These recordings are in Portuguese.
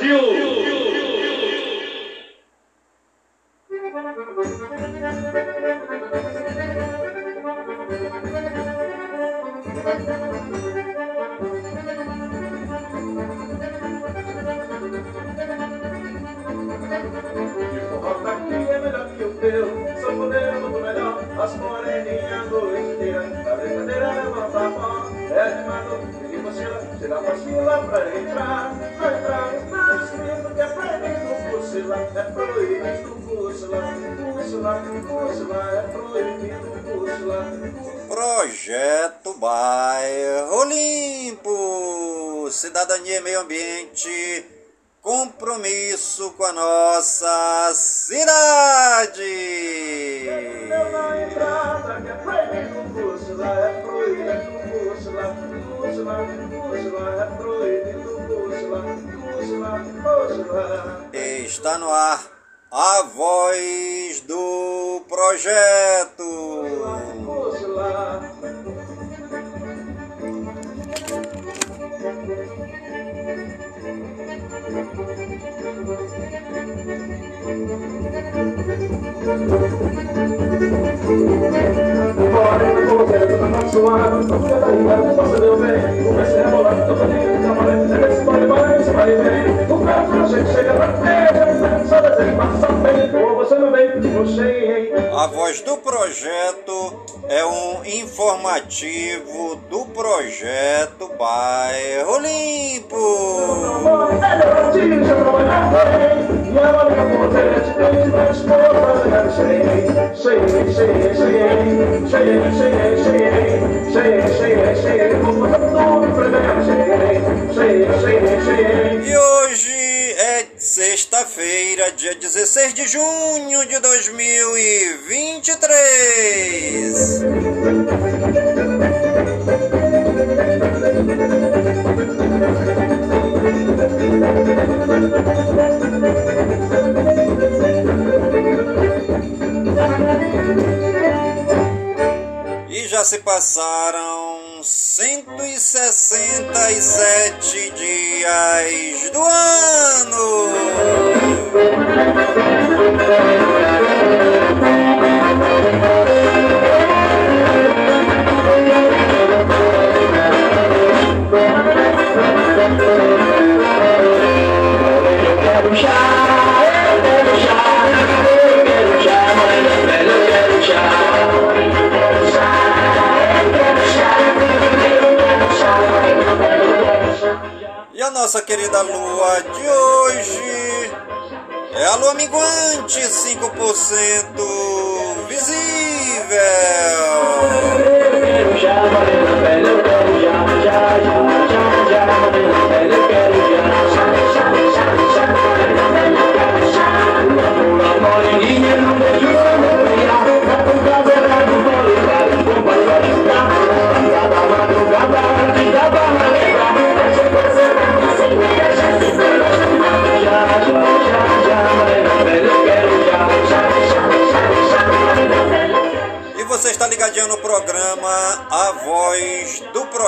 Brasil! Está no ar a voz do projeto. Não não a não não voz do projeto é um informativo do projeto Bairro Limpo. E hoje é sexta-feira, dia 16 de e hoje é sexta-feira, dia 16 de junho de 2023. E já se passaram 167 dias do ano. E a nossa querida lua de hoje é a lua minguante 5% visível.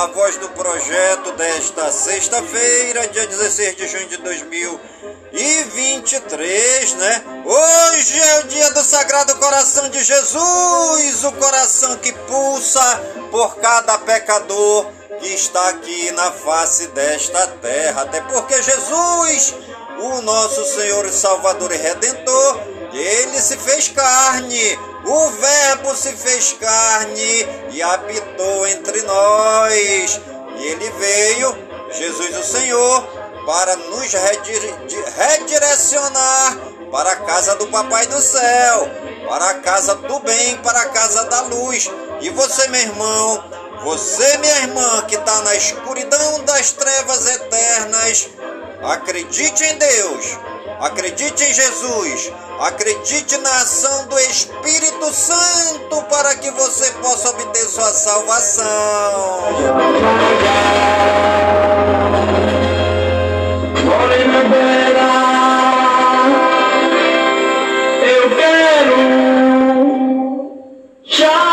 A voz do projeto desta sexta-feira, dia 16 de junho de 2023, né? Hoje é o dia do Sagrado Coração de Jesus, o coração que pulsa por cada pecador que está aqui na face desta terra. Até porque Jesus, o nosso Senhor e Salvador e Redentor, ele se fez carne, o Verbo se fez carne e habitou entre nós. E ele veio, Jesus o Senhor, para nos redire- redirecionar para a casa do Papai do Céu, para a casa do bem, para a casa da luz. E você, meu irmão, você, minha irmã, que está na escuridão das trevas eternas, acredite em Deus, acredite em Jesus, acredite na ação do Espírito Santo para que você possa obter sua salvação. Eu quero já.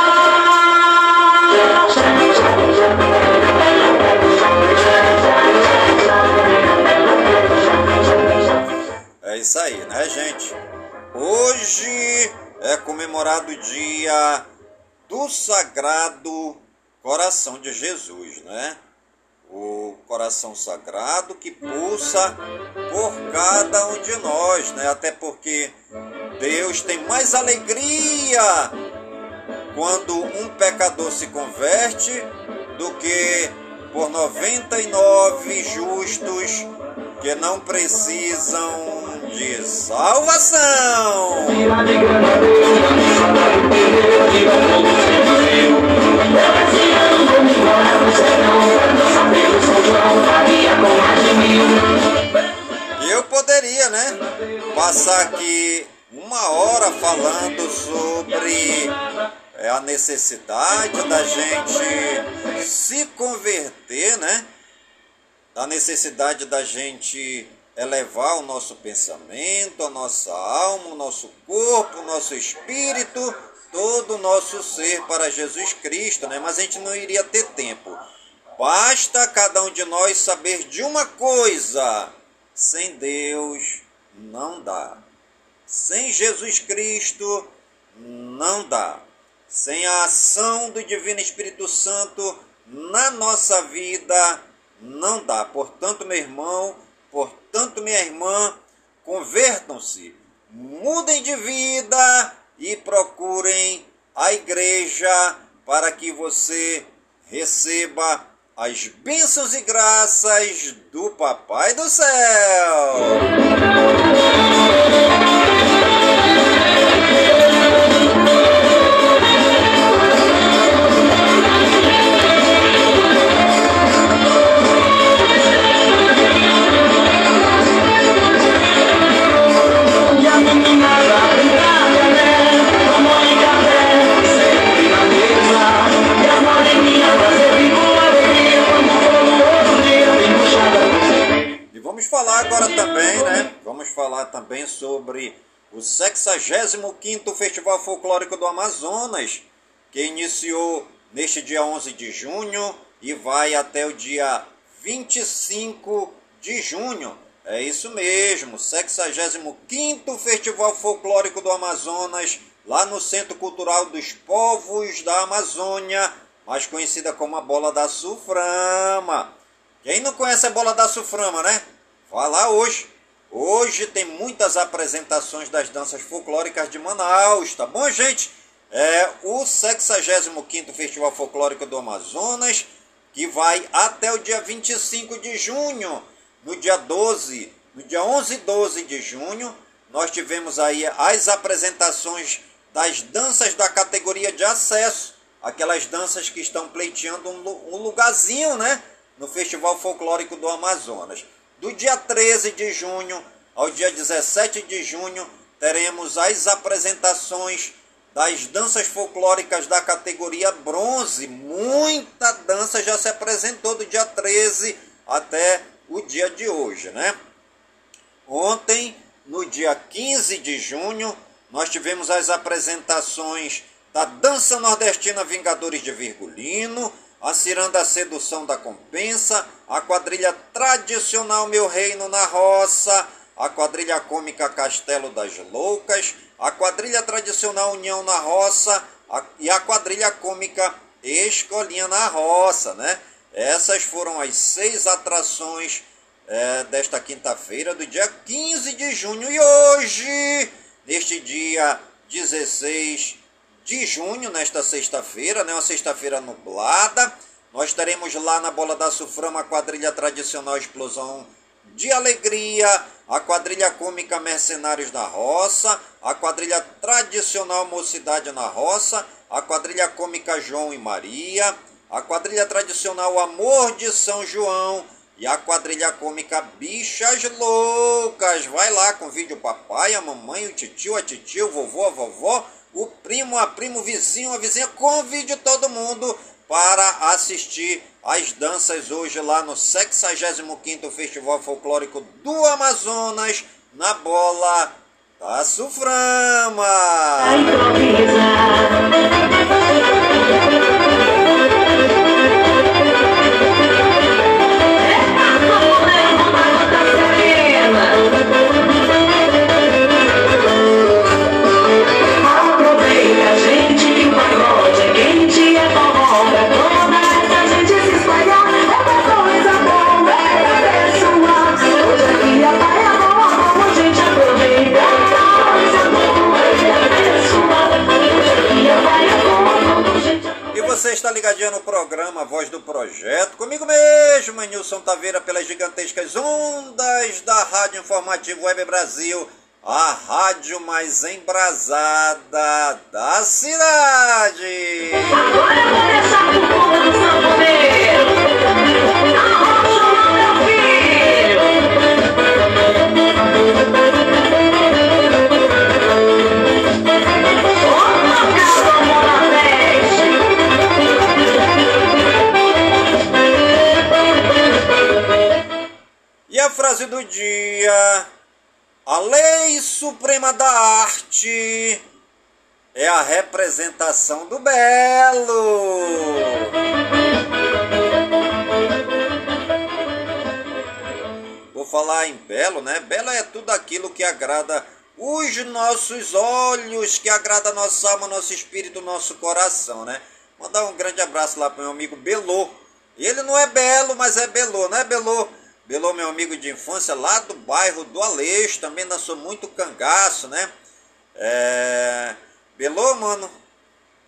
É isso aí, comemorado o dia do Sagrado Coração de Jesus, né? O coração sagrado que pulsa por cada um de nós, né? Até porque Deus tem mais alegria quando um pecador se converte do que por 99 justos que não precisam de salvação. Eu poderia, né, passar aqui uma hora falando sobre é, a necessidade da gente se converter, né? Da necessidade da gente elevar o nosso pensamento, a nossa alma, o nosso corpo, o nosso espírito, todo o nosso ser para Jesus Cristo, né? Mas a gente não iria ter tempo. Basta cada um de nós saber de uma coisa: sem Deus não dá. Sem Jesus Cristo não dá. Sem a ação do Divino Espírito Santo na nossa vida não dá. Portanto, meu irmão, portanto, minha irmã, convertam-se, mudem de vida e procurem a igreja para que você receba as bênçãos e graças do Papai do Céu. Agora também, né? Vamos falar também sobre o 65º Festival Folclórico do Amazonas, que iniciou neste dia 11 de junho e vai até o dia 25 de junho. É isso mesmo, 65º Festival Folclórico do Amazonas, lá no Centro Cultural dos Povos da Amazônia, mais conhecida como a Bola da Suframa. Quem não conhece a Bola da Suframa, né? Vá lá hoje. Hoje tem muitas apresentações das danças folclóricas de Manaus, tá bom, gente? É o 65º Festival Folclórico do Amazonas, que vai até o dia 25 de junho. No dia 12, no dia 11 e 12 de junho, nós tivemos aí as apresentações das danças da categoria de acesso, aquelas danças que estão pleiteando um lugarzinho, né, no Festival Folclórico do Amazonas. Do dia 13 de junho ao dia 17 de junho, teremos as apresentações das danças folclóricas da categoria bronze. Muita dança já se apresentou do dia 13 até o dia de hoje, né? Ontem, no dia 15 de junho, nós tivemos as apresentações da Dança Nordestina Vingadores de Virgulino, a Ciranda Sedução da Compensa, a quadrilha tradicional Meu Reino na Roça, a quadrilha cômica Castelo das Loucas, a quadrilha tradicional União na Roça a- e a quadrilha cômica Escolinha na Roça, né? Essas foram as seis atrações é, desta quinta-feira, do dia 15 de junho. E hoje, neste dia 16 de junho, nesta sexta-feira, né, uma sexta-feira nublada, nós teremos lá na Bola da Suframa a quadrilha tradicional Explosão de Alegria, a quadrilha cômica Mercenários da Roça, a quadrilha tradicional Mocidade na Roça, a quadrilha cômica João e Maria, a quadrilha tradicional Amor de São João e a quadrilha cômica Bichas Loucas. Vai lá, convide o papai, a mamãe, o tio, a titio, o vovô, a vovó, o primo, a primo, o vizinho, a vizinha. Convide todo mundo para assistir as danças hoje lá no 65º Festival Folclórico do Amazonas, na bola da Suframa. Aproveita, está ligadinho no programa Voz do Projeto, comigo mesmo, Nilson Taveira, pelas gigantescas ondas da Rádio Informativo Web Brasil, a rádio mais embrasada da cidade. Agora vou deixar povo. Arrocha, frase do dia: A lei suprema da arte é a representação do belo. Vou falar em belo, né? Belo é tudo aquilo que agrada os nossos olhos, que agrada nossa alma, nosso espírito, nosso coração, né? Mandar um grande abraço lá pro meu amigo Belô. Ele não é belo, mas é Belô, né, Belô? Belô, meu amigo de infância, lá do bairro do Aleixo, também dançou muito cangaço, né? É... Belô, mano,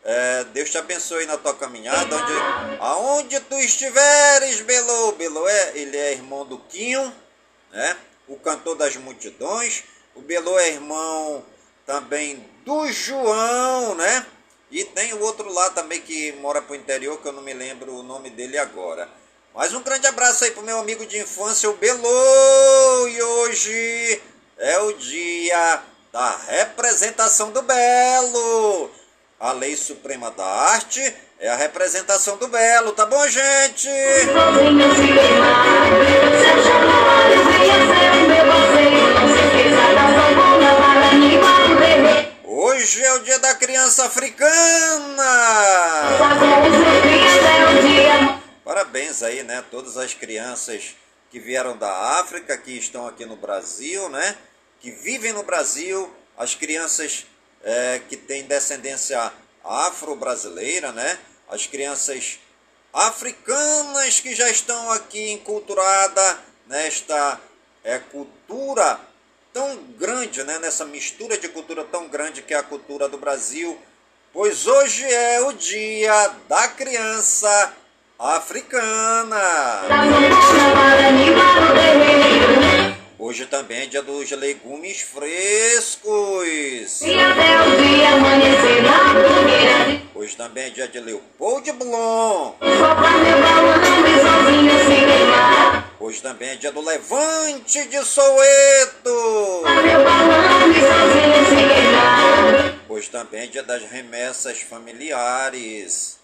é, Deus te abençoe na tua caminhada, onde, aonde tu estiveres, Belô. Belô é, ele é irmão do Quinho, né? O cantor das multidões. O Belô é irmão também do João, né? E tem o outro lá também que mora pro interior, que eu não me lembro o nome dele agora. Mas um grande abraço aí pro meu amigo de infância, o Belô. E hoje é o dia da representação do Belo. A lei suprema da arte é a representação do belo, tá bom, gente? Hoje é o dia da criança africana. Parabéns aí, né? Todas as crianças que vieram da África, que estão aqui no Brasil, né? Que vivem no Brasil, as crianças é, que têm descendência afro-brasileira, né? As crianças africanas que já estão aqui enculturadas nesta é, cultura tão grande, né? Nessa mistura de cultura tão grande que é a cultura do Brasil. Pois hoje é o dia da criança africana. Hoje também é dia dos legumes frescos. Hoje também é dia de Leopold Blom. Sopra meu balão sozinho se queimar. Hoje também é dia do Levante de Soweto. Hoje também é dia das remessas familiares.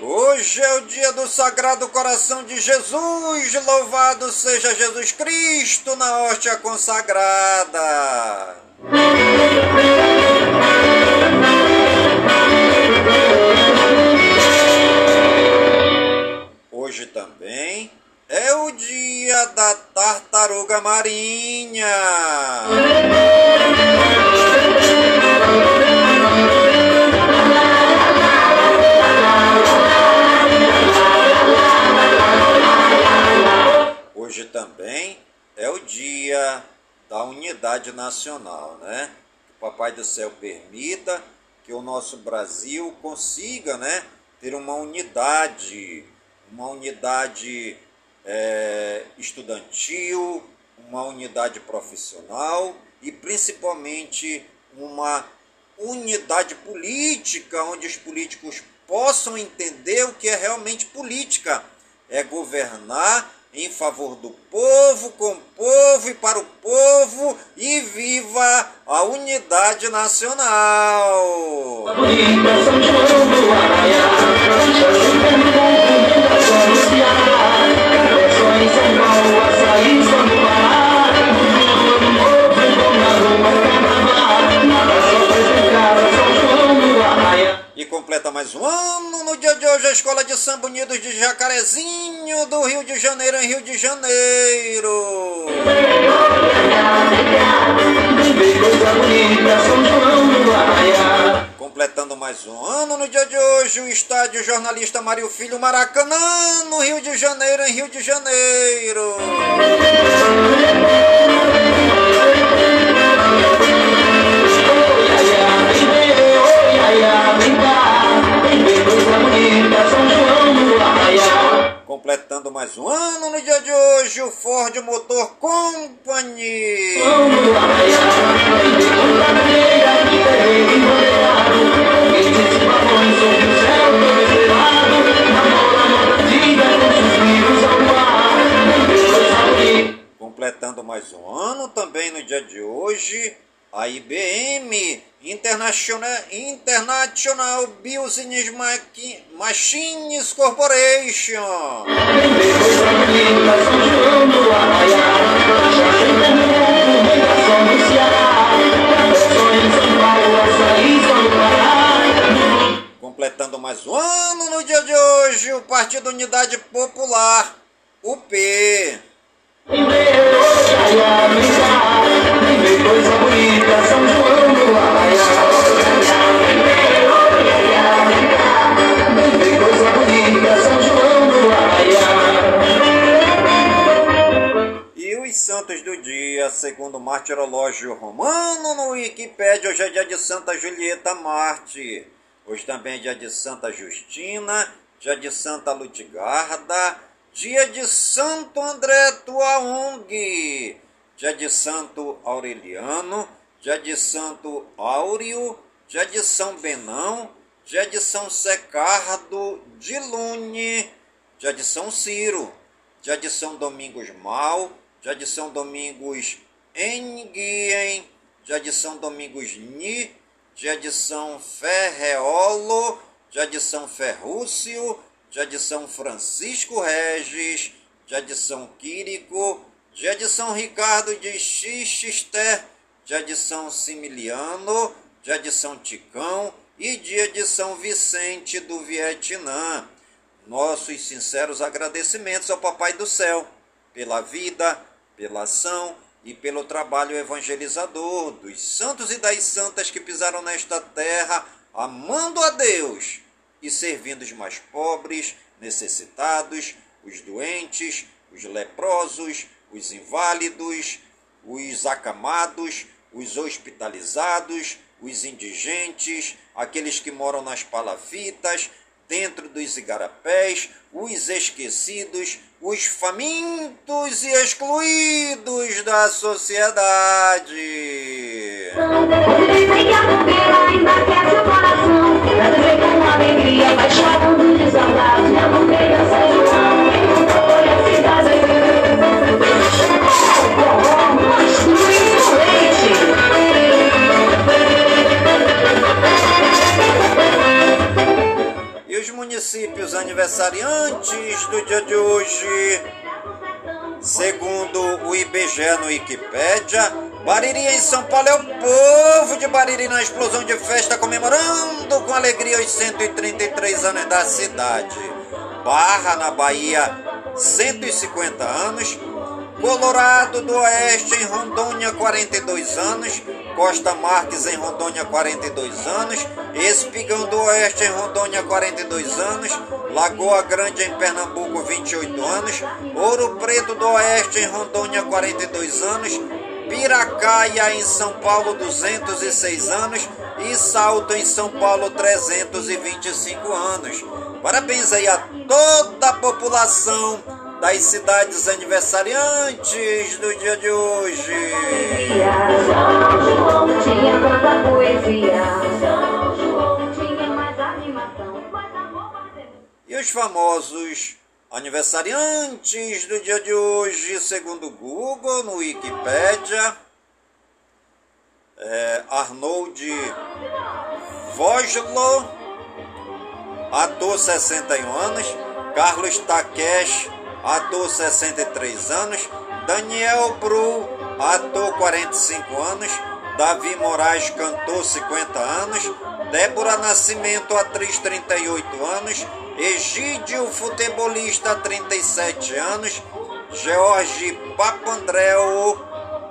Hoje é o dia do Sagrado Coração de Jesus. Louvado seja Jesus Cristo na hóstia consagrada. Hoje também é o dia da tartaruga marinha. Hoje também é o dia da unidade nacional, né? Que o Papai do Céu permita que o nosso Brasil consiga né, ter uma unidade, uma unidade é, estudantil, uma unidade profissional e principalmente uma unidade política, onde os políticos possam entender o que é realmente política. É governar em favor do povo, com o povo e para o povo, e viva a unidade nacional! Completa mais um ano no dia de hoje a Escola de Samba Unidos de Jacarezinho do Rio de Janeiro em Rio de Janeiro. Completando mais um ano no dia de hoje, o estádio jornalista Mário Filho Maracanã, no Rio de Janeiro, em Rio de Janeiro. Completando mais um ano no dia de hoje, o Ford Motor Company. Completando mais um ano também no dia de hoje, a IBM International, International Business Machines Corporation. Completando mais um ano no dia de hoje, o Partido Unidade Popular. E os santos do dia, segundo o martirológio romano no Wikipédia, hoje é dia de Santa Julieta Marte. Hoje também é dia de Santa Justina, dia de Santa Lutigarda, dia de Santo André Tuaung, dia de Santo Aureliano, dia de Santo Áureo, dia de São Benão, dia de São Secardo de Lune, dia de São Ciro, dia de São Domingos Mal, dia de São Domingos Enguien, dia de São Domingos Ni, dia de São Ferreolo, dia de São Ferrúcio, dia de São Francisco Regis, dia de São Quírico, dia de São Ricardo de Xixister, dia de São Similiano, dia de São Ticão e dia de São Vicente do Vietnã. Nossos sinceros agradecimentos ao Papai do Céu pela vida, pela ação e pelo trabalho evangelizador dos santos e das santas que pisaram nesta terra, amando a Deus e servindo os mais pobres, necessitados, os doentes, os leprosos, os inválidos, os acamados, os hospitalizados, os indigentes, aqueles que moram nas palafitas, dentro dos igarapés, os esquecidos, os famintos e excluídos da sociedade. Tem a bobeira ainda aquece o coração Cantei com alegria, paixão dos desabrados Na bandeira São João os municípios aniversariantes do dia de hoje, segundo o IBGE no Wikipédia, Bariri em São Paulo é o povo de Bariri na explosão de festa comemorando com alegria os 133 anos da cidade. Barra na Bahia, 150 anos. Colorado do Oeste em Rondônia, 42 anos. Costa Marques em Rondônia, 42 anos. Espigão do Oeste em Rondônia, 42 anos. Lagoa Grande em Pernambuco, 28 anos. Ouro Preto do Oeste em Rondônia, 42 anos. Piracaia em São Paulo, 206 anos. e Salto em São Paulo 325 anos. Parabéns aí a toda a população das cidades aniversariantes do dia de hoje. João tinha poesia. João tinha mais animação. E os famosos aniversariantes do dia de hoje, segundo o Google, no Wikipedia, é Arnold Voslo, ator 61 anos, Carlos Takeshi, ator 63 anos, Daniel Bru, ator 45 anos, Davi Moraes, cantor 50 anos, Débora Nascimento, atriz 38 anos, Egídio, futebolista 37 anos, George Papandreou,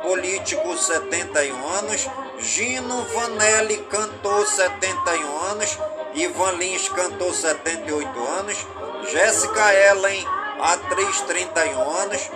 político 71 anos, Gino Vanelli, cantor 71 anos, Ivan Lins, cantor 78 anos, Jéssica Ellen, atriz 31 anos,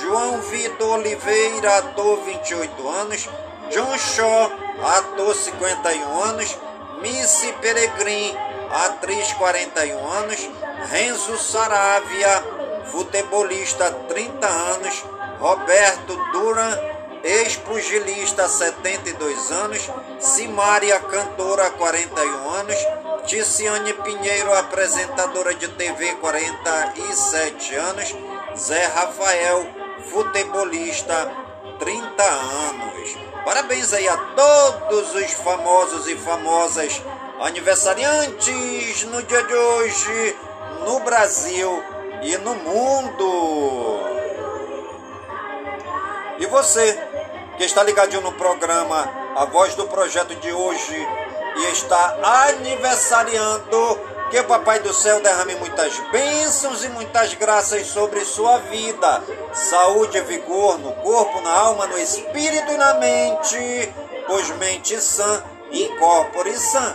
João Vitor Oliveira, ator 28 anos, John Shaw, ator 51 anos, Missy Peregrin, atriz 41 anos, Renzo Saravia, futebolista 30 anos, Roberto Duran, ex-pugilista 72 anos, Simária, cantora 41 anos, Ticiane Pinheiro, apresentadora de TV 47 anos, Zé Rafael, futebolista 30 anos. Parabéns aí a todos os famosos e famosas aniversariantes no dia de hoje, no Brasil e no mundo. E você que está ligadinho no programa A Voz do Projeto de hoje e está aniversariando, que o Papai do Céu derrame muitas bênçãos e muitas graças sobre sua vida. Saúde e vigor no corpo, na alma, no espírito e na mente, pois mente sã e corpore sã.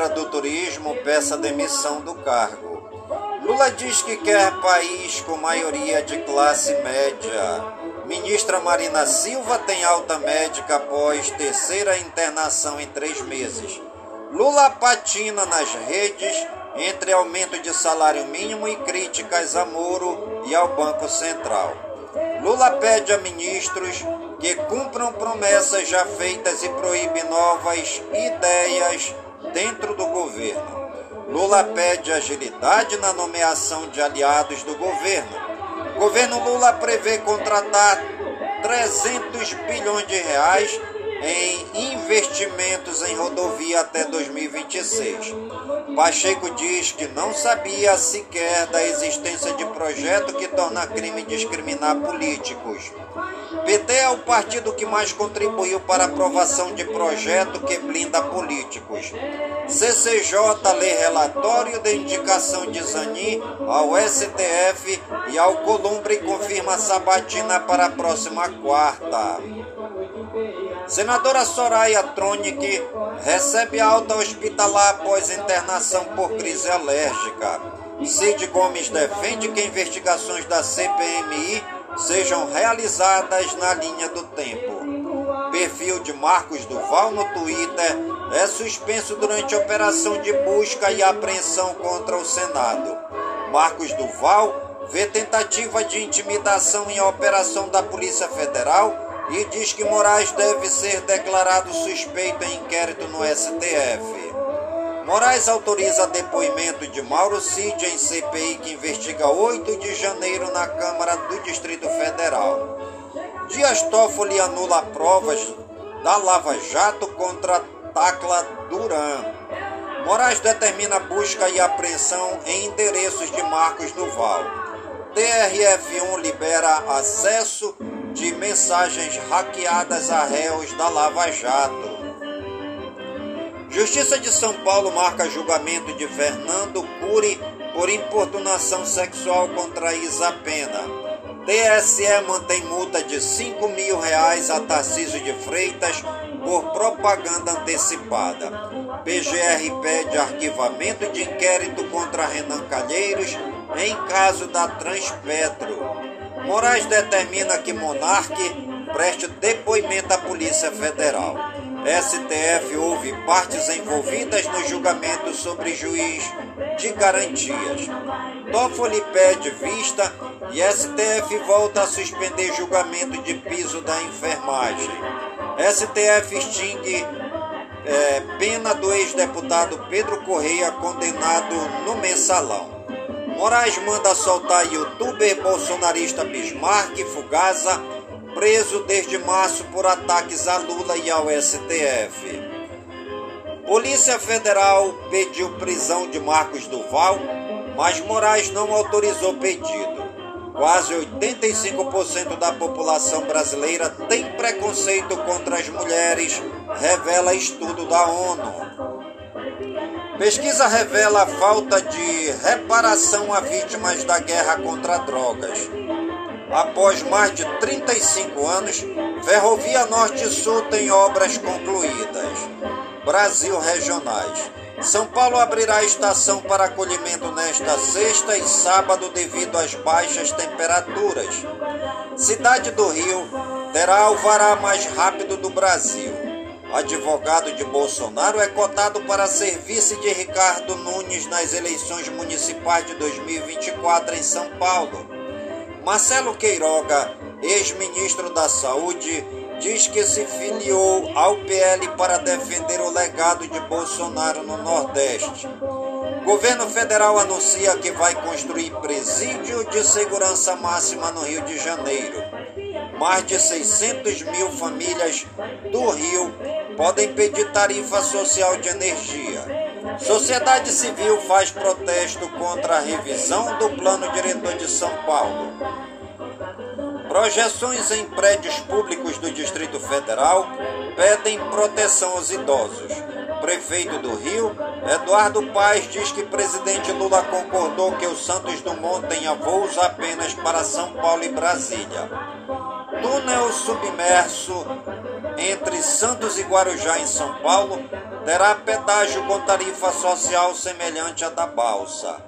Ministra do Turismo peça demissão do cargo. Lula diz que quer país com maioria de classe média. Ministra Marina Silva tem alta médica após terceira internação em três meses. Lula patina nas redes entre aumento de salário mínimo e críticas a Moro e ao Banco Central. Lula pede a ministros que cumpram promessas já feitas e proíbe novas ideias dentro do governo. Lula pede agilidade na nomeação de aliados do governo. Governo Lula prevê contratar 300 bilhões de reais em investimentos em rodovia até 2026. Pacheco diz que não sabia sequer da existência de projeto que torna crime discriminar políticos. PT é o partido que mais contribuiu para a aprovação de projeto que blinda políticos. CCJ lê relatório de indicação de Zanin ao STF e ao Columbre confirma sabatina para a próxima quarta. Senadora Soraya Tronic recebe alta hospitalar após internação por crise alérgica. Cid Gomes defende que investigações da CPMI sejam realizadas na linha do tempo. Perfil de Marcos Duval no Twitter é suspenso durante operação de busca e apreensão contra o Senado. Marcos Duval vê tentativa de intimidação em operação da Polícia Federal e diz que Moraes deve ser declarado suspeito em inquérito no STF. Moraes autoriza depoimento de Mauro Cid em CPI que investiga 8 de janeiro na Câmara do Distrito Federal. Dias Toffoli anula provas da Lava Jato contra Tacla Duran. Moraes determina busca e apreensão em endereços de Marcos Duval. TRF1 libera acesso de mensagens hackeadas a réus da Lava Jato. Justiça de São Paulo marca julgamento de Fernando Cury por importunação sexual contra Isa Pena. TSE mantém multa de 5 mil reais a Tarcísio de Freitas por propaganda antecipada. PGR pede arquivamento de inquérito contra Renan Calheiros em caso da Transpetro. Moraes determina que Monarque preste depoimento à Polícia Federal. STF ouve partes envolvidas no julgamento sobre juiz de garantias. Toffoli pede vista e STF volta a suspender julgamento de piso da enfermagem. STF extingue é, pena do ex-deputado Pedro Correia condenado no mensalão. Moraes manda soltar youtuber bolsonarista Bismarck Fugaza, preso desde março por ataques a Lula e ao STF. Polícia Federal pediu prisão de Marcos Duval, mas Moraes não autorizou pedido. Quase 85% da população brasileira tem preconceito contra as mulheres, revela estudo da ONU. Pesquisa revela a falta de reparação a vítimas da guerra contra drogas. Após mais de 35 anos, Ferrovia Norte-Sul tem obras concluídas. Brasil Regionais. São Paulo abrirá estação para acolhimento nesta sexta e sábado devido às baixas temperaturas. Cidade do Rio terá alvará mais rápido do Brasil advogado de Bolsonaro, é cotado para ser vice de Ricardo Nunes nas eleições municipais de 2024 em São Paulo. Marcelo Queiroga, ex-ministro da Saúde, diz que se filiou ao PL para defender o legado de Bolsonaro no Nordeste. Governo federal anuncia que vai construir presídio de segurança máxima no Rio de Janeiro. Mais de 600 mil famílias do Rio podem pedir tarifa social de energia. Sociedade civil faz protesto contra a revisão do plano diretor de São Paulo. Projeções em prédios públicos do Distrito Federal pedem proteção aos idosos. Prefeito do Rio, Eduardo Paes diz que presidente Lula concordou que o Santos Dumont tenha voos apenas para São Paulo e Brasília. Túnel submerso entre Santos e Guarujá, em São Paulo, terá pedágio com tarifa social semelhante à da balsa.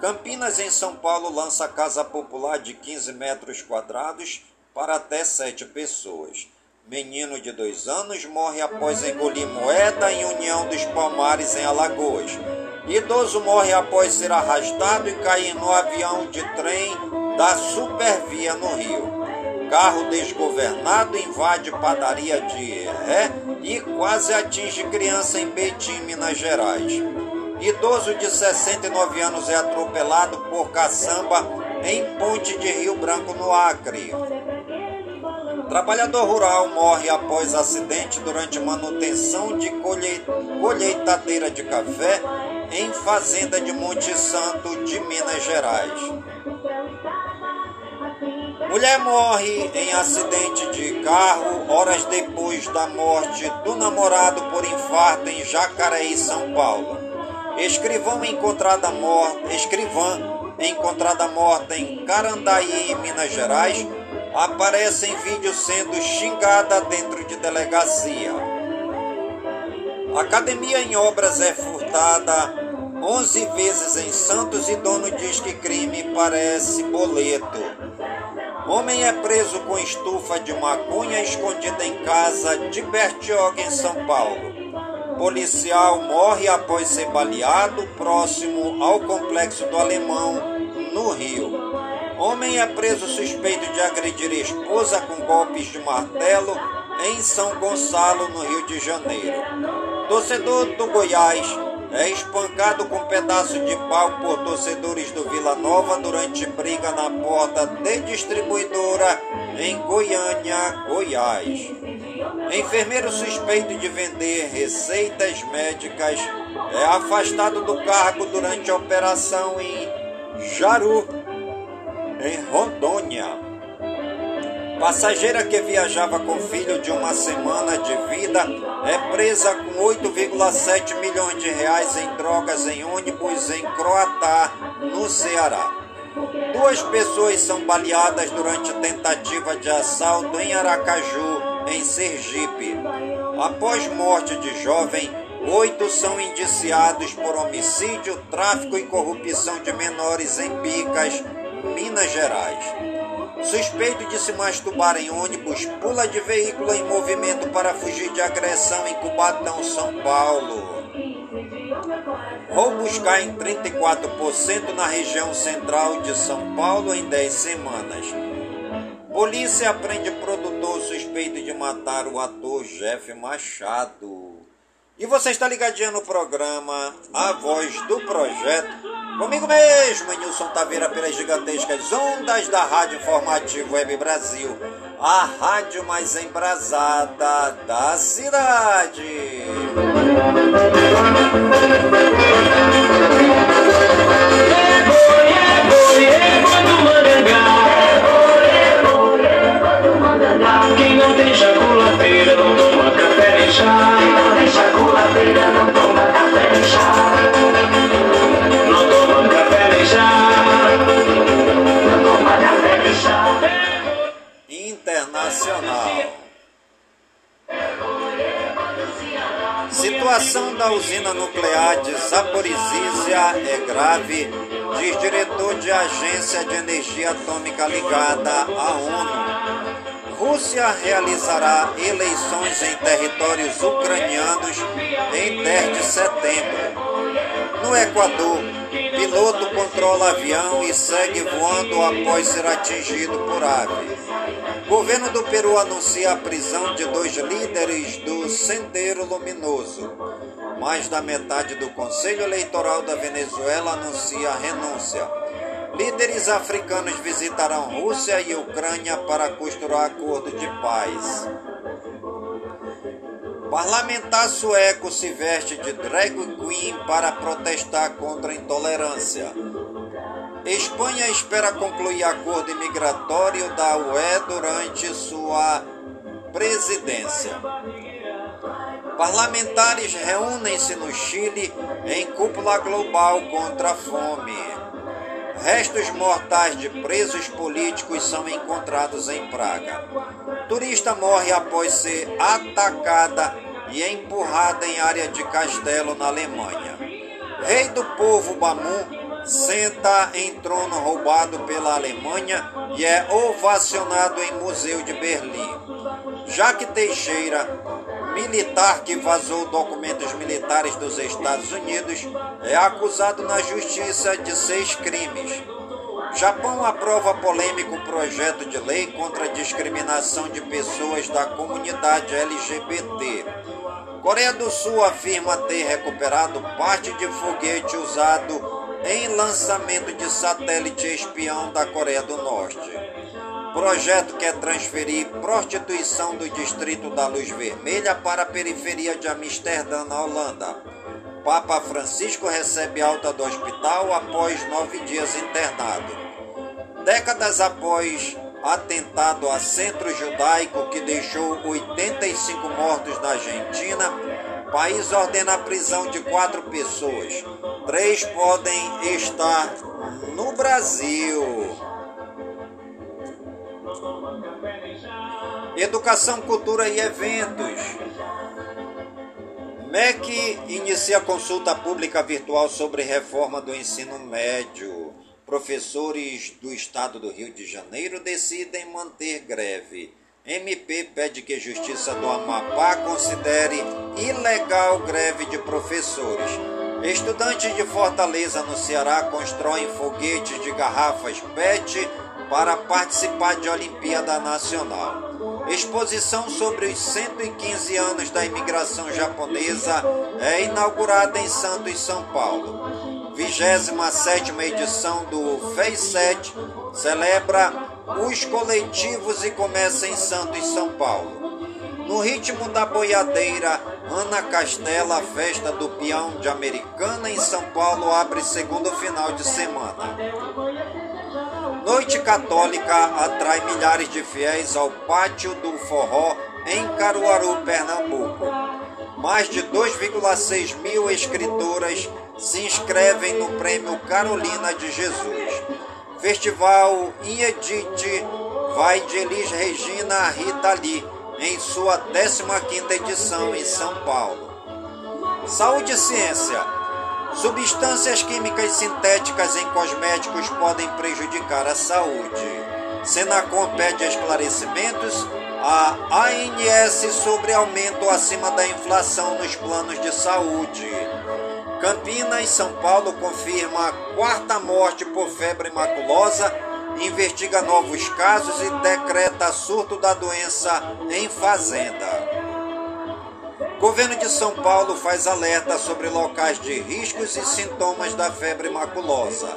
Campinas, em São Paulo, lança casa popular de 15 metros quadrados para até 7 pessoas. Menino de dois anos morre após engolir moeda em União dos Palmares, em Alagoas. Idoso morre após ser arrastado e cair no avião de trem da Supervia no Rio. Carro desgovernado invade padaria de ré e quase atinge criança em Betim, Minas Gerais. Idoso de 69 anos é atropelado por caçamba em Ponte de Rio Branco, no Acre. Trabalhador rural morre após acidente durante manutenção de colheitadeira de café em fazenda de Monte Santo, de Minas Gerais. Mulher morre em acidente de carro horas depois da morte do namorado por infarto em Jacareí, São Paulo. Escrivão encontrada morta, escrivã encontrada morta em Carandaí, Minas Gerais, aparece em vídeo sendo xingada dentro de delegacia. Academia em obras é furtada 11 vezes em Santos e dono diz que crime parece boleto. Homem é preso com estufa de maconha escondida em casa de Bertioga, em São Paulo. Policial morre após ser baleado próximo ao complexo do Alemão, no Rio. Homem é preso suspeito de agredir esposa com golpes de martelo em São Gonçalo, no Rio de Janeiro. Torcedor do Goiás é espancado com pedaço de pau por torcedores do Vila Nova durante briga na porta de distribuidora em Goiânia, Goiás. Enfermeiro suspeito de vender receitas médicas é afastado do cargo durante a operação em Jaru, em Rondônia. Passageira que viajava com filho de uma semana de vida é presa com 8,7 milhões de reais em drogas em ônibus em Croatá, no Ceará. Duas pessoas são baleadas durante tentativa de assalto em Aracaju, em Sergipe. Após morte de jovem, oito são indiciados por homicídio, tráfico e corrupção de menores em Picas, Minas Gerais. Suspeito de se masturbar em ônibus, pula de veículo em movimento para fugir de agressão em Cubatão, São Paulo. Roubos caem 34% na região central de São Paulo em 10 semanas. Polícia prende produtor suspeito de matar o ator Jeff Machado. E você está ligadinho no programa A Voz do Projeto. Comigo mesmo, Nilson Taveira, pelas gigantescas ondas da Rádio Informativo Web Brasil, a rádio mais embrasada da cidade. Quem não tem chaculadeira não toma café nem chá. Não tem chaculadeira, não toma café nem chá. Situação da usina nuclear de Zaporizhzhia é grave, diz diretor de agência de energia atômica ligada à ONU. Rússia realizará eleições em territórios ucranianos em 10 de setembro. No Equador, piloto controla avião e segue voando após ser atingido por ave. Governo do Peru anuncia a prisão de dois líderes do Sendeiro Luminoso. Mais da metade do Conselho Eleitoral da Venezuela anuncia a renúncia. Líderes africanos visitarão Rússia e Ucrânia para costurar acordo de paz. Parlamentar sueco se veste de drag queen para protestar contra a intolerância. Espanha espera concluir acordo imigratório da UE durante sua presidência. Parlamentares reúnem-se no Chile em cúpula global contra a fome. Restos mortais de presos políticos são encontrados em Praga. Turista morre após ser atacada e empurrada em área de castelo na Alemanha. Rei do povo Bamu senta em trono roubado pela Alemanha e é ovacionado em museu de Berlim. Jaque Teixeira, militar que vazou documentos militares dos Estados Unidos, é acusado na justiça de seis crimes. Japão aprova polêmico projeto de lei contra a discriminação de pessoas da comunidade LGBT. Coreia do Sul afirma ter recuperado parte de foguete usado em lançamento de satélite espião da Coreia do Norte. Projeto quer transferir prostituição do distrito da Luz Vermelha para a periferia de Amsterdã, na Holanda. Papa Francisco recebe alta do hospital após nove dias internado. Décadas após atentado a centro judaico que deixou 85 mortos na Argentina, país ordena a prisão de quatro pessoas. Três podem estar no Brasil. Educação, cultura e eventos. MEC inicia consulta pública virtual sobre reforma do ensino médio. Professores do estado do Rio de Janeiro decidem manter greve. MP pede que Justiça do Amapá considere ilegal greve de professores. Estudantes de Fortaleza, no Ceará, constroem foguetes de garrafas PET para participar de Olimpíada Nacional. Exposição sobre os 115 anos da imigração japonesa é inaugurada em Santos, São Paulo. 27 edição do FEI7 celebra os coletivos e começa em Santos, São Paulo. No ritmo da boiadeira, Ana Castela, a festa do peão de Americana em São Paulo abre segundo final de semana. Noite Católica atrai milhares de fiéis ao Pátio do Forró em Caruaru, Pernambuco. Mais de 2,6 mil escritoras se inscrevem no Prêmio Carolina de Jesus. Festival Iedite vai de Elis Regina a Rita Lee em sua 15ª edição em São Paulo. Saúde e Ciência Substâncias químicas sintéticas em cosméticos podem prejudicar a saúde. Senacom pede esclarecimentos à ANS sobre aumento acima da inflação nos planos de saúde. Campinas, São Paulo confirma a quarta morte por febre maculosa, investiga novos casos e decreta surto da doença em fazenda. Governo de São Paulo faz alerta sobre locais de riscos e sintomas da febre maculosa.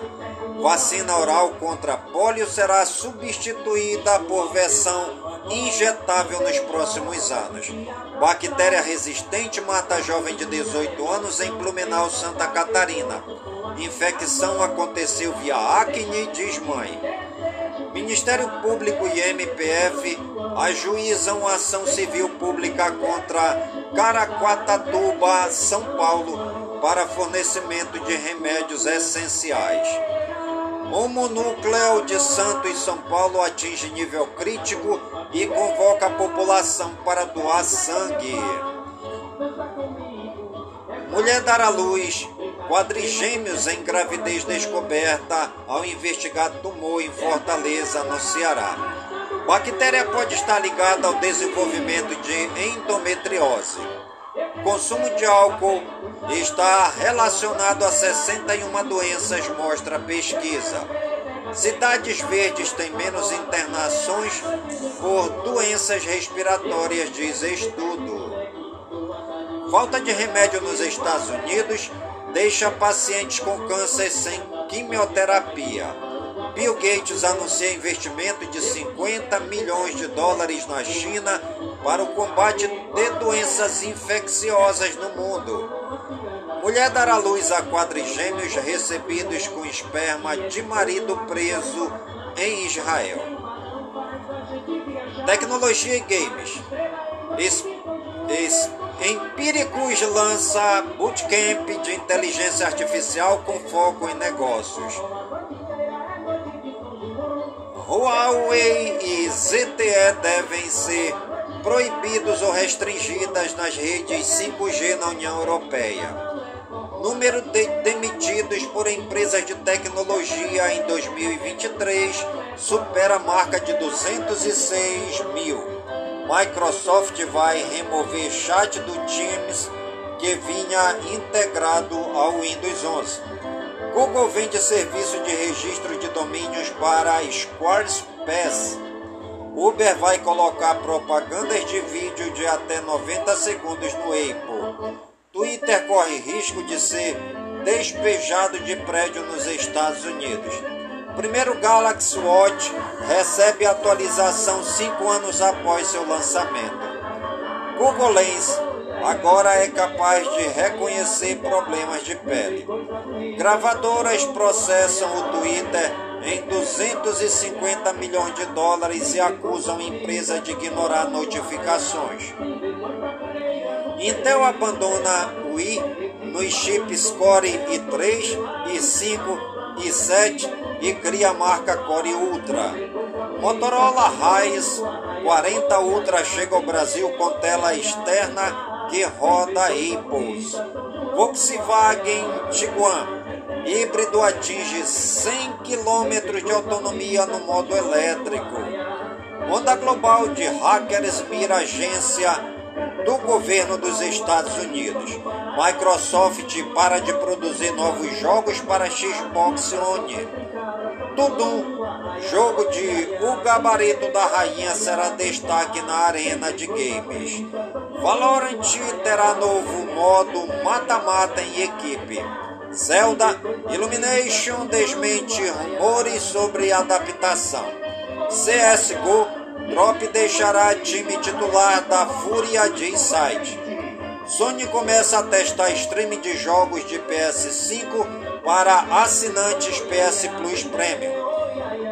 Vacina oral contra pólio será substituída por versão injetável nos próximos anos. Bactéria resistente mata jovem de 18 anos em Blumenau, Santa Catarina. Infecção aconteceu via acne, diz mãe. Ministério Público e MPF ajuizam ação civil pública contra Caraguatatuba, São Paulo, para fornecimento de remédios essenciais. O monúcleo de Santos, São Paulo, atinge nível crítico e convoca a população para doar sangue. Mulher dará luz, quadrigêmeos em gravidez descoberta ao investigar tumor em Fortaleza, no Ceará. Bactéria pode estar ligada ao desenvolvimento de endometriose. Consumo de álcool está relacionado a 61 doenças, mostra a pesquisa. Cidades verdes têm menos internações por doenças respiratórias, diz estudo. Falta de remédio nos Estados Unidos deixa pacientes com câncer sem quimioterapia. Bill Gates anuncia investimento de 50 milhões de dólares na China para o combate de doenças infecciosas no mundo. Mulher dará luz a quadrigêmeos recebidos com esperma de marido preso em Israel. Tecnologia e games. Es, es, Empíricos lança bootcamp de inteligência artificial com foco em negócios. Huawei e ZTE devem ser proibidos ou restringidas nas redes 5G na União Europeia. Número de demitidos por empresas de tecnologia em 2023 supera a marca de 206 mil. Microsoft vai remover chat do Teams que vinha integrado ao Windows 11. Google vende serviço de registro de domínios para Squarespace. Uber vai colocar propagandas de vídeo de até 90 segundos no Apple. Twitter corre risco de ser despejado de prédio nos Estados Unidos. Primeiro Galaxy Watch recebe atualização 5 anos após seu lançamento. Google Lens agora é capaz de reconhecer problemas de pele. Gravadoras processam o Twitter em 250 milhões de dólares e acusam empresa de ignorar notificações. Intel abandona o i nos chips Core i3, i5 e 7 e cria a marca Core Ultra. Motorola Rise 40 Ultra chega ao Brasil com tela externa que roda Apples. Volkswagen Tiguan híbrido atinge 100 km de autonomia no modo elétrico. Onda global de hackers mira agência do governo dos Estados Unidos. Microsoft para de produzir novos jogos para Xbox One. Tudum, jogo de O Gabarito da Rainha será destaque na arena de games. Valorant terá novo modo mata-mata em equipe. Zelda Illumination desmente rumores sobre adaptação. CSGO Drop deixará time titular da Fúria de Inside. Sony começa a testar streaming de jogos de PS5 para assinantes PS Plus Premium.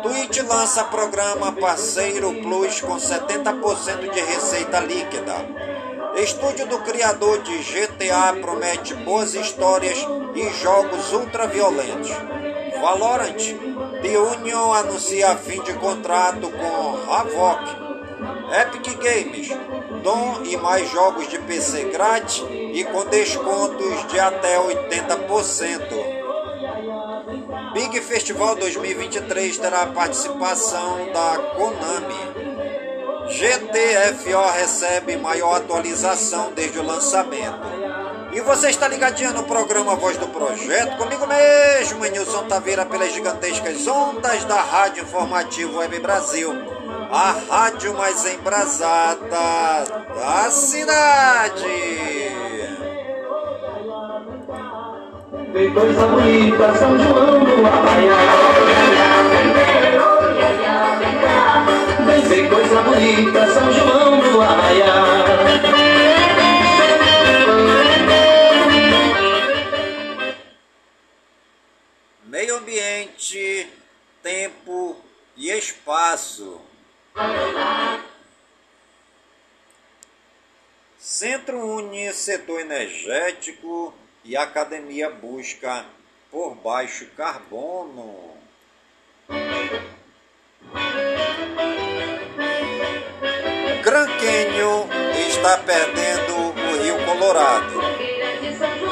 Twitch lança programa Parceiro Plus com 70% de receita líquida. Estúdio do criador de GTA promete boas histórias e jogos ultraviolentos. Valorant, The Union anuncia fim de contrato com Havok. Epic Games, Dom e mais jogos de PC grátis e com descontos de até 80%. Big Festival 2023 terá participação da Konami. GTFO recebe maior atualização desde o lançamento. E você está ligadinho no programa Voz do Projeto, comigo mesmo, Nilson Taveira, pelas gigantescas ondas da Rádio Informativo Web Brasil, a rádio mais embrasada da cidade. Coisa bonita, São João do Arraial. Vem ver coisa bonita, São João do Arraial. Meio ambiente, tempo e espaço. Centro une setor energético e academia busca por baixo carbono. Grand Canyon está perdendo o Rio Colorado.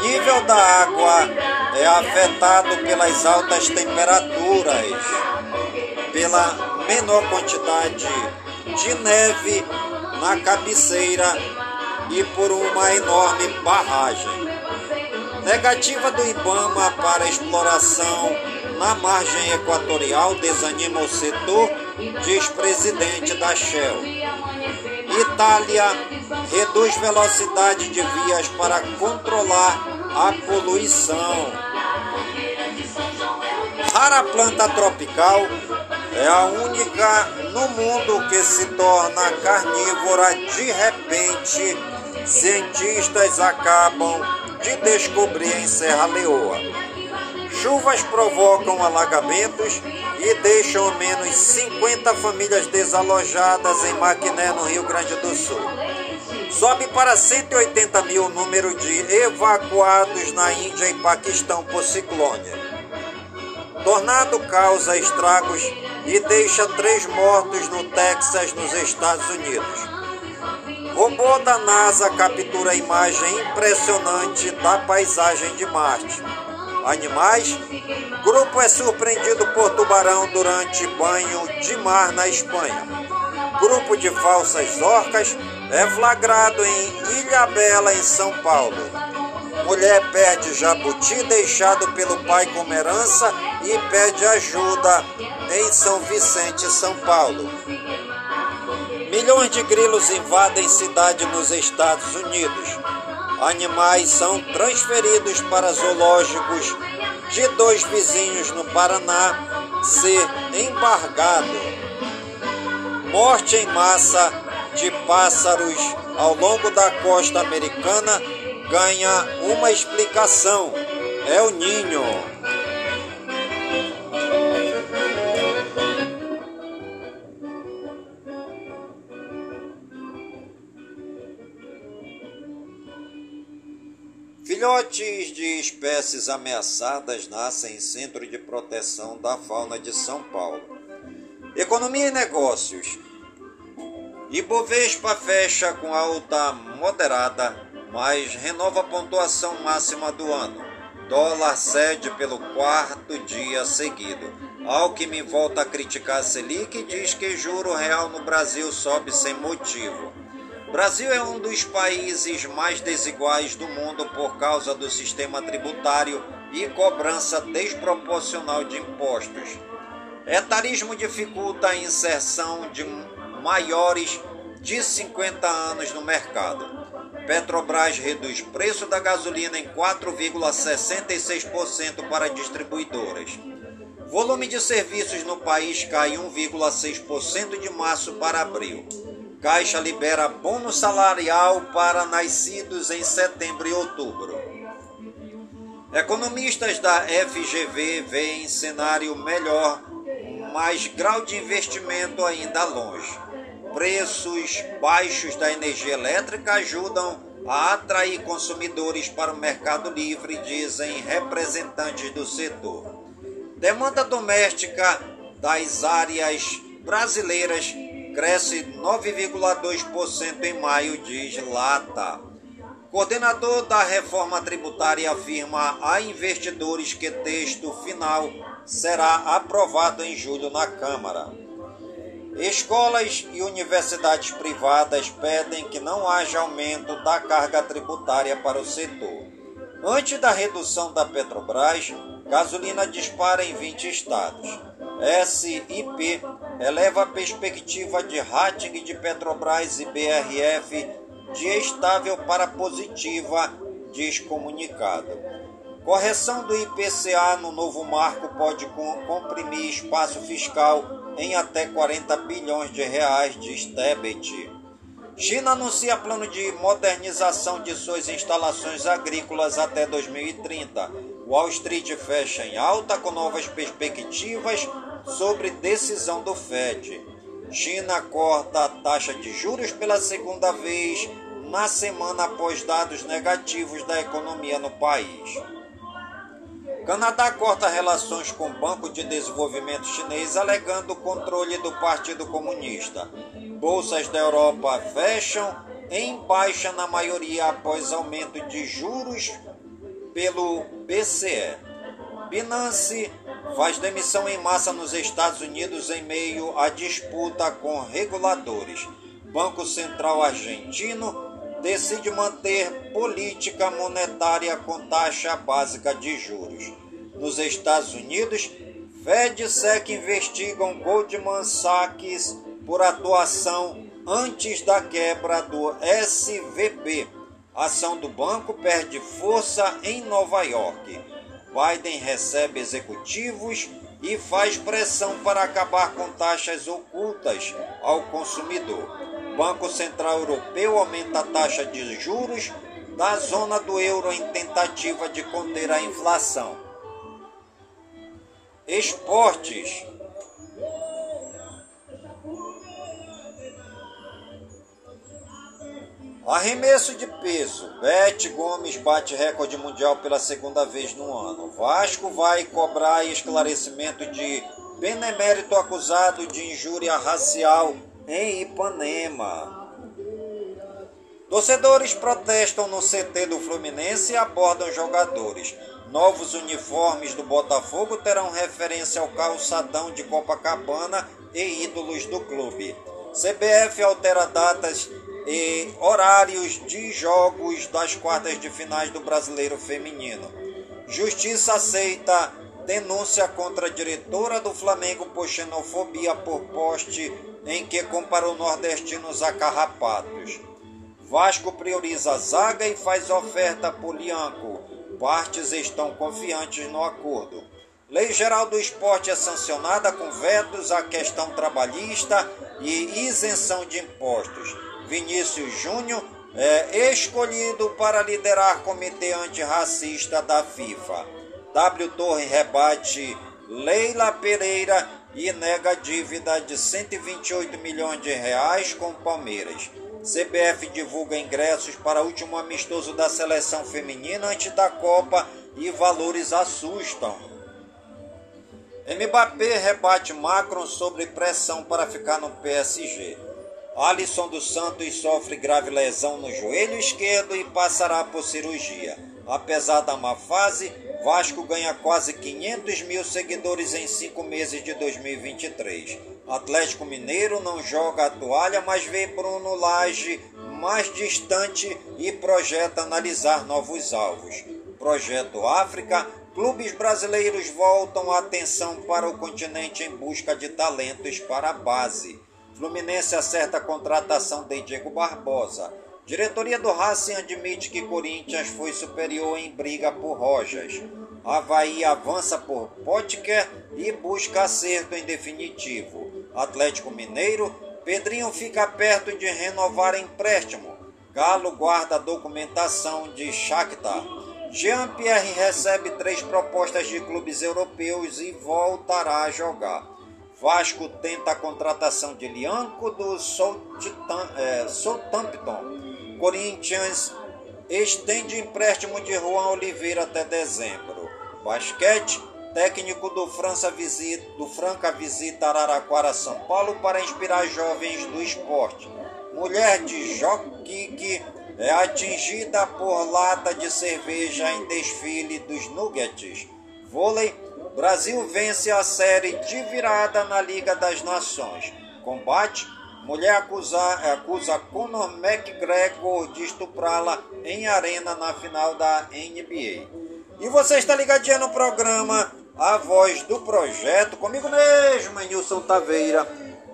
Nível da água é afetado pelas altas temperaturas, pela menor quantidade de neve na cabeceira e por uma enorme barragem. Negativa do Ibama para exploração na margem equatorial desanima o setor, diz presidente da Shell. Itália reduz velocidade de vias para controlar a poluição. Rara planta tropical é a única no mundo que se torna carnívora de repente. Cientistas acabam de descobrir em Serra Leoa. Chuvas provocam alagamentos e deixam ao menos 50 famílias desalojadas em Maquiné, no Rio Grande do Sul. Sobe para 180 mil o número de evacuados na Índia e Paquistão por ciclone. Tornado causa estragos e deixa três mortos no Texas, nos Estados Unidos. Robô da NASA captura a imagem impressionante da paisagem de Marte. Animais. Grupo é surpreendido por tubarão durante banho de mar na Espanha. Grupo de falsas orcas é flagrado em Ilha Bela, em São Paulo. Mulher perde jabuti deixado pelo pai como herança e pede ajuda em São Vicente, São Paulo. Milhões de grilos invadem cidade nos Estados Unidos. Animais são transferidos para zoológicos de dois vizinhos no Paraná ser embargado. Morte em massa de pássaros ao longo da costa americana ganha uma explicação. É o ninho. Filhotes de espécies ameaçadas nascem em Centro de Proteção da Fauna de São Paulo. Economia e negócios. Ibovespa fecha com alta moderada, mas renova a pontuação máxima do ano. Dólar cede pelo quarto dia seguido. Alckmin volta a criticar a Selic e diz que juro real no Brasil sobe sem motivo. Brasil é um dos países mais desiguais do mundo por causa do sistema tributário e cobrança desproporcional de impostos. Etarismo dificulta a inserção de maiores de 50 anos no mercado. Petrobras reduz preço da gasolina em 4,66% para distribuidoras. Volume de serviços no país cai 1,6% de março para abril. Caixa libera bônus salarial para nascidos em setembro e outubro. Economistas da FGV veem cenário melhor, mas grau de investimento ainda longe. Preços baixos da energia elétrica ajudam a atrair consumidores para o mercado livre, dizem representantes do setor. Demanda doméstica das áreas brasileiras cresce 9,2% em maio, diz Lata. Coordenador da reforma tributária afirma a investidores que texto final será aprovado em julho na Câmara. Escolas e universidades privadas pedem que não haja aumento da carga tributária para o setor. Antes da redução da Petrobras, gasolina dispara em 20 estados. SIP eleva a perspectiva de rating de Petrobras e BRF de estável para positiva, diz comunicado. Correção do IPCA no novo marco pode comprimir espaço fiscal em até 40 bilhões de reais, diz Tebet. China anuncia plano de modernização de suas instalações agrícolas até 2030. Wall Street fecha em alta com novas perspectivas sobre decisão do Fed. China corta a taxa de juros pela segunda vez na semana após dados negativos da economia no país. Canadá corta relações com o Banco de Desenvolvimento Chinês, alegando o controle do Partido Comunista. Bolsas da Europa fecham em baixa na maioria após aumento de juros pelo BCE. Binance faz demissão em massa nos Estados Unidos em meio à disputa com reguladores. Banco Central Argentino decide manter política monetária com taxa básica de juros. Nos Estados Unidos, Fed e SEC investigam Goldman Sachs por atuação antes da quebra do SVB. A ação do banco perde força em Nova York. Biden recebe executivos e faz pressão para acabar com taxas ocultas ao consumidor. Banco Central Europeu aumenta a taxa de juros da zona do euro em tentativa de conter a inflação. Esportes. Arremesso de peso. Bete Gomes bate recorde mundial pela segunda vez no ano. Vasco vai cobrar esclarecimento de benemérito acusado de injúria racial em Ipanema. Torcedores protestam no CT do Fluminense e abordam jogadores. Novos uniformes do Botafogo terão referência ao calçadão de Copacabana e ídolos do clube. CBF altera datas e horários de jogos das quartas de finais do Brasileiro Feminino. Justiça aceita denúncia contra a diretora do Flamengo por xenofobia por poste em que comparou nordestinos a carrapatos. Vasco prioriza a zaga e faz oferta por Lianco. Partes estão confiantes no acordo. Lei Geral do Esporte é sancionada com vetos à questão trabalhista e isenção de impostos. Vinícius Júnior é escolhido para liderar comitê antirracista da FIFA. W Torre rebate Leila Pereira e nega dívida de 128 milhões de reais com Palmeiras. CBF divulga ingressos para último amistoso da seleção feminina antes da Copa e valores assustam. Mbappé rebate Macron sobre pressão para ficar no PSG. Alisson dos Santos sofre grave lesão no joelho esquerdo e passará por cirurgia. Apesar da má fase, Vasco ganha quase 500 mil seguidores em cinco meses de 2023. Atlético Mineiro não joga a toalha, mas vê Bruno Lage mais distante e projeta analisar novos alvos. Projeto África, clubes brasileiros voltam a atenção para o continente em busca de talentos para a base. Fluminense acerta a contratação de Diego Barbosa. Diretoria do Racing admite que Corinthians foi superior em briga por Rojas. Havaí avança por Potker e busca acerto em definitivo. Atlético Mineiro, Pedrinho fica perto de renovar empréstimo. Galo guarda documentação de Shakhtar. Jean-Pierre recebe três propostas de clubes europeus e voltará a jogar. Vasco tenta a contratação de Lianco do. É, Southampton. Corinthians estende empréstimo de Juan Oliveira até dezembro. Basquete, técnico do, França visita, do Franca visita Araraquara, São Paulo para inspirar jovens do esporte. Mulher de Joquique é atingida por lata de cerveja em desfile dos Nuggets. Vôlei, Brasil vence a série de virada na Liga das Nações. Combate, mulher acusa, acusa Conor McGregor de estuprá-la em arena na final da NBA. E você está ligadinho no programa A Voz do Projeto, comigo mesmo, Nilson Taveira,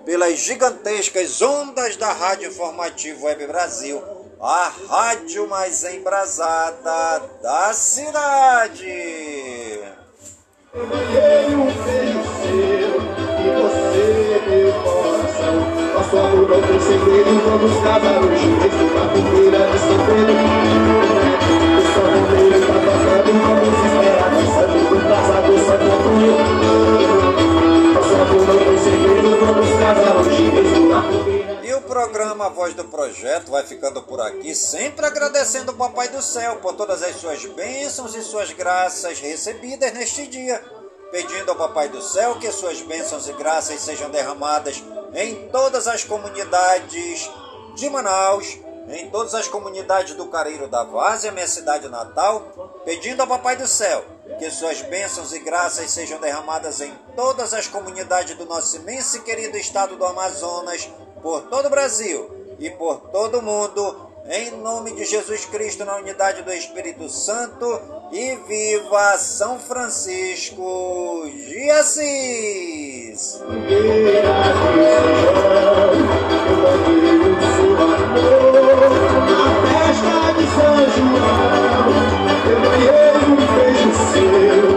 pelas gigantescas ondas da Rádio Informativo Web Brasil, a rádio mais embrasada da cidade. Ganhei um filho seu e você meu coração. Nosso amor não tem segredo, vamos casar hoje mesmo na fogueira de São Pedro. O sol vermelho está tocando, vamos esperar dançando no. Nosso amor não tem segredo, vamos casar hoje mesmo na. Programa Voz do Projeto vai ficando por aqui, sempre agradecendo o Papai do Céu por todas as suas bênçãos e suas graças recebidas neste dia. Pedindo ao Papai do Céu que suas bênçãos e graças sejam derramadas em todas as comunidades de Manaus, em todas as comunidades do Careiro da Várzea, minha cidade natal, pedindo ao Papai do Céu que suas bênçãos e graças sejam derramadas em todas as comunidades do nosso imenso e querido estado do Amazonas, por todo o Brasil e por todo o mundo, em nome de Jesus Cristo, na unidade do Espírito Santo, e viva São Francisco de Assis! Na festa de São João, seu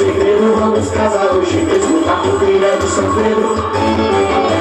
segredo, vamos casar hoje mesmo na tá fogueira de São Pedro.